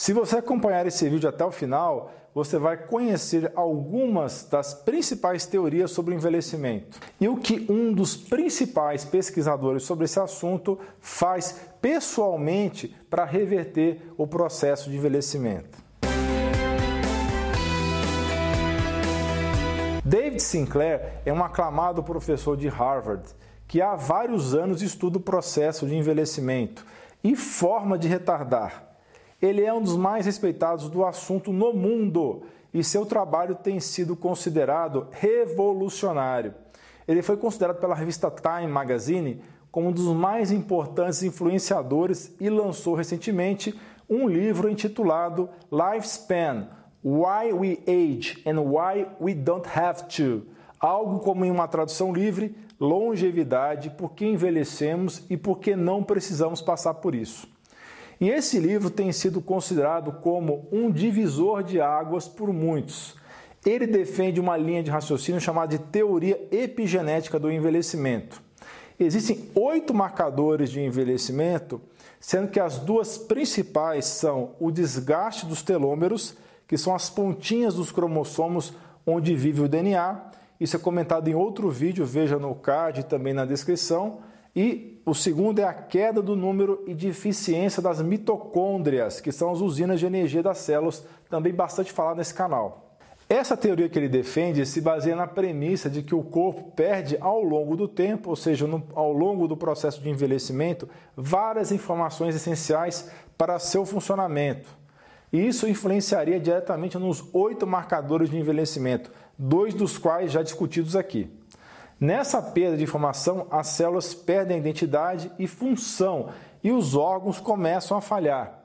Se você acompanhar esse vídeo até o final, você vai conhecer algumas das principais teorias sobre o envelhecimento e o que um dos principais pesquisadores sobre esse assunto faz pessoalmente para reverter o processo de envelhecimento. David Sinclair é um aclamado professor de Harvard que há vários anos estuda o processo de envelhecimento e forma de retardar. Ele é um dos mais respeitados do assunto no mundo e seu trabalho tem sido considerado revolucionário. Ele foi considerado pela revista Time Magazine como um dos mais importantes influenciadores e lançou recentemente um livro intitulado Lifespan Why We Age and Why We Don't Have to. Algo como em uma tradução livre, longevidade, por que envelhecemos e por que não precisamos passar por isso. E esse livro tem sido considerado como um divisor de águas por muitos. Ele defende uma linha de raciocínio chamada de teoria epigenética do envelhecimento. Existem oito marcadores de envelhecimento, sendo que as duas principais são o desgaste dos telômeros que são as pontinhas dos cromossomos onde vive o DNA. Isso é comentado em outro vídeo, veja no card e também na descrição. E o segundo é a queda do número e deficiência das mitocôndrias, que são as usinas de energia das células, também bastante falado nesse canal. Essa teoria que ele defende se baseia na premissa de que o corpo perde ao longo do tempo, ou seja, no, ao longo do processo de envelhecimento, várias informações essenciais para seu funcionamento. E isso influenciaria diretamente nos oito marcadores de envelhecimento, dois dos quais já discutidos aqui. Nessa perda de informação, as células perdem identidade e função e os órgãos começam a falhar.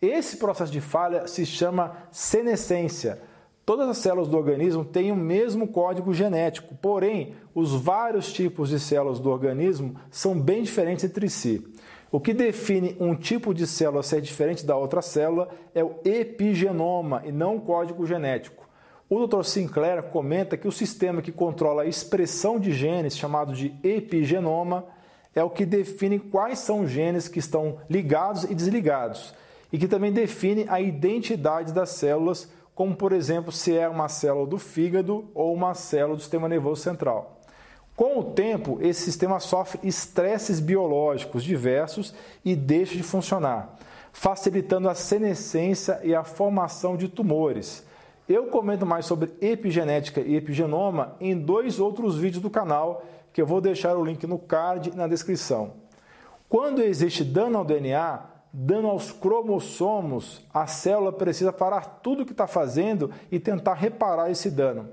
Esse processo de falha se chama senescência. Todas as células do organismo têm o mesmo código genético, porém, os vários tipos de células do organismo são bem diferentes entre si. O que define um tipo de célula ser diferente da outra célula é o epigenoma e não o código genético. O Dr. Sinclair comenta que o sistema que controla a expressão de genes, chamado de epigenoma, é o que define quais são os genes que estão ligados e desligados, e que também define a identidade das células, como por exemplo se é uma célula do fígado ou uma célula do sistema nervoso central. Com o tempo, esse sistema sofre estresses biológicos diversos e deixa de funcionar, facilitando a senescência e a formação de tumores. Eu comento mais sobre epigenética e epigenoma em dois outros vídeos do canal, que eu vou deixar o link no card e na descrição. Quando existe dano ao DNA, dano aos cromossomos, a célula precisa parar tudo o que está fazendo e tentar reparar esse dano.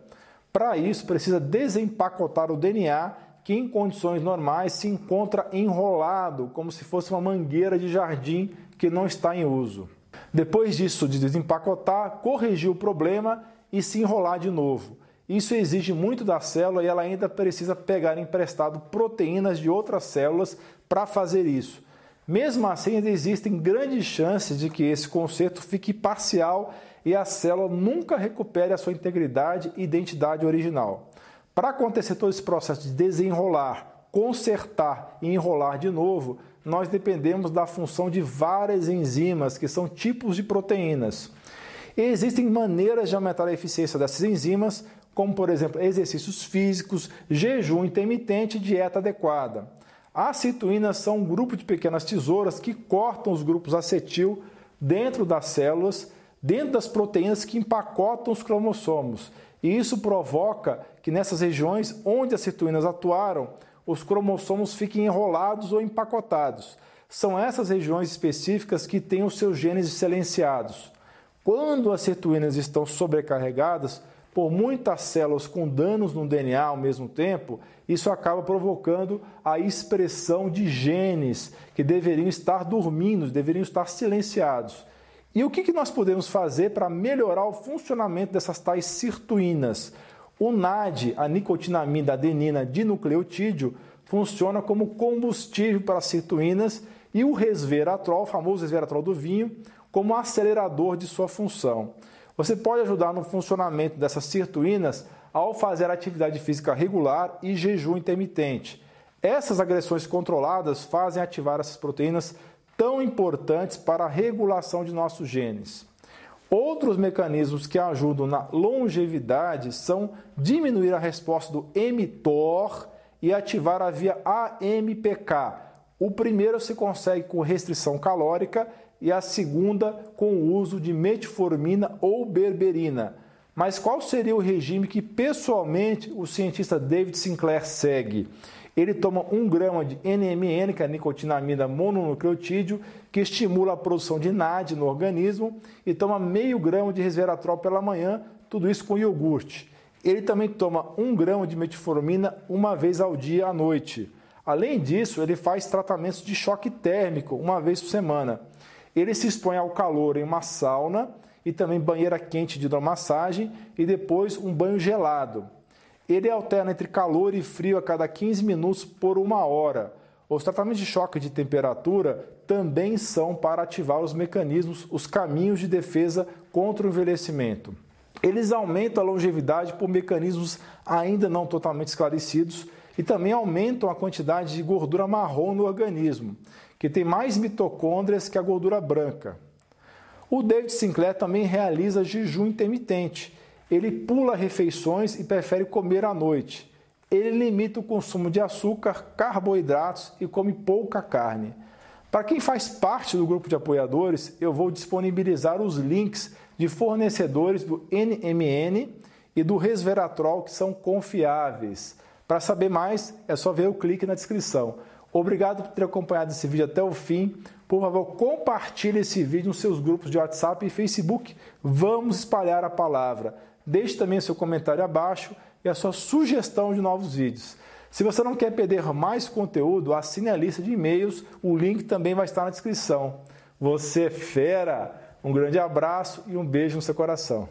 Para isso, precisa desempacotar o DNA, que em condições normais se encontra enrolado, como se fosse uma mangueira de jardim que não está em uso. Depois disso, de desempacotar, corrigir o problema e se enrolar de novo. Isso exige muito da célula e ela ainda precisa pegar emprestado proteínas de outras células para fazer isso. Mesmo assim, ainda existem grandes chances de que esse conserto fique parcial e a célula nunca recupere a sua integridade e identidade original. Para acontecer todo esse processo de desenrolar, consertar e enrolar de novo, nós dependemos da função de várias enzimas, que são tipos de proteínas. E existem maneiras de aumentar a eficiência dessas enzimas, como por exemplo exercícios físicos, jejum intermitente e dieta adequada. As citoínas são um grupo de pequenas tesouras que cortam os grupos acetil dentro das células, dentro das proteínas que empacotam os cromossomos. E isso provoca que nessas regiões onde as citoínas atuaram, os cromossomos fiquem enrolados ou empacotados. São essas regiões específicas que têm os seus genes silenciados. Quando as citoínas estão sobrecarregadas, por muitas células com danos no DNA ao mesmo tempo, isso acaba provocando a expressão de genes que deveriam estar dormindo, deveriam estar silenciados. E o que nós podemos fazer para melhorar o funcionamento dessas tais sirtuínas? O NAD, a nicotinamida adenina dinucleotídeo, funciona como combustível para as sirtuínas e o resveratrol, o famoso resveratrol do vinho, como acelerador de sua função. Você pode ajudar no funcionamento dessas sirtuínas ao fazer atividade física regular e jejum intermitente. Essas agressões controladas fazem ativar essas proteínas tão importantes para a regulação de nossos genes. Outros mecanismos que ajudam na longevidade são diminuir a resposta do mTOR e ativar a via AMPK. O primeiro se consegue com restrição calórica e a segunda com o uso de metformina ou berberina. Mas qual seria o regime que pessoalmente o cientista David Sinclair segue? Ele toma 1 grama de NMN, que é a nicotinamida mononucleotídeo, que estimula a produção de NAD no organismo, e toma meio grama de resveratrol pela manhã, tudo isso com iogurte. Ele também toma 1 grama de metformina uma vez ao dia à noite. Além disso, ele faz tratamentos de choque térmico uma vez por semana. Ele se expõe ao calor em uma sauna e também banheira quente de hidromassagem e depois um banho gelado. Ele alterna entre calor e frio a cada 15 minutos por uma hora. Os tratamentos de choque de temperatura também são para ativar os mecanismos, os caminhos de defesa contra o envelhecimento. Eles aumentam a longevidade por mecanismos ainda não totalmente esclarecidos e também aumentam a quantidade de gordura marrom no organismo, que tem mais mitocôndrias que a gordura branca. O David Sinclair também realiza jejum intermitente, ele pula refeições e prefere comer à noite. Ele limita o consumo de açúcar, carboidratos e come pouca carne. Para quem faz parte do grupo de apoiadores, eu vou disponibilizar os links de fornecedores do NMN e do resveratrol que são confiáveis. Para saber mais, é só ver o clique na descrição. Obrigado por ter acompanhado esse vídeo até o fim. Por favor, compartilhe esse vídeo nos seus grupos de WhatsApp e Facebook. Vamos espalhar a palavra. Deixe também seu comentário abaixo e a sua sugestão de novos vídeos. Se você não quer perder mais conteúdo, assine a lista de e-mails, o link também vai estar na descrição. Você é fera! Um grande abraço e um beijo no seu coração.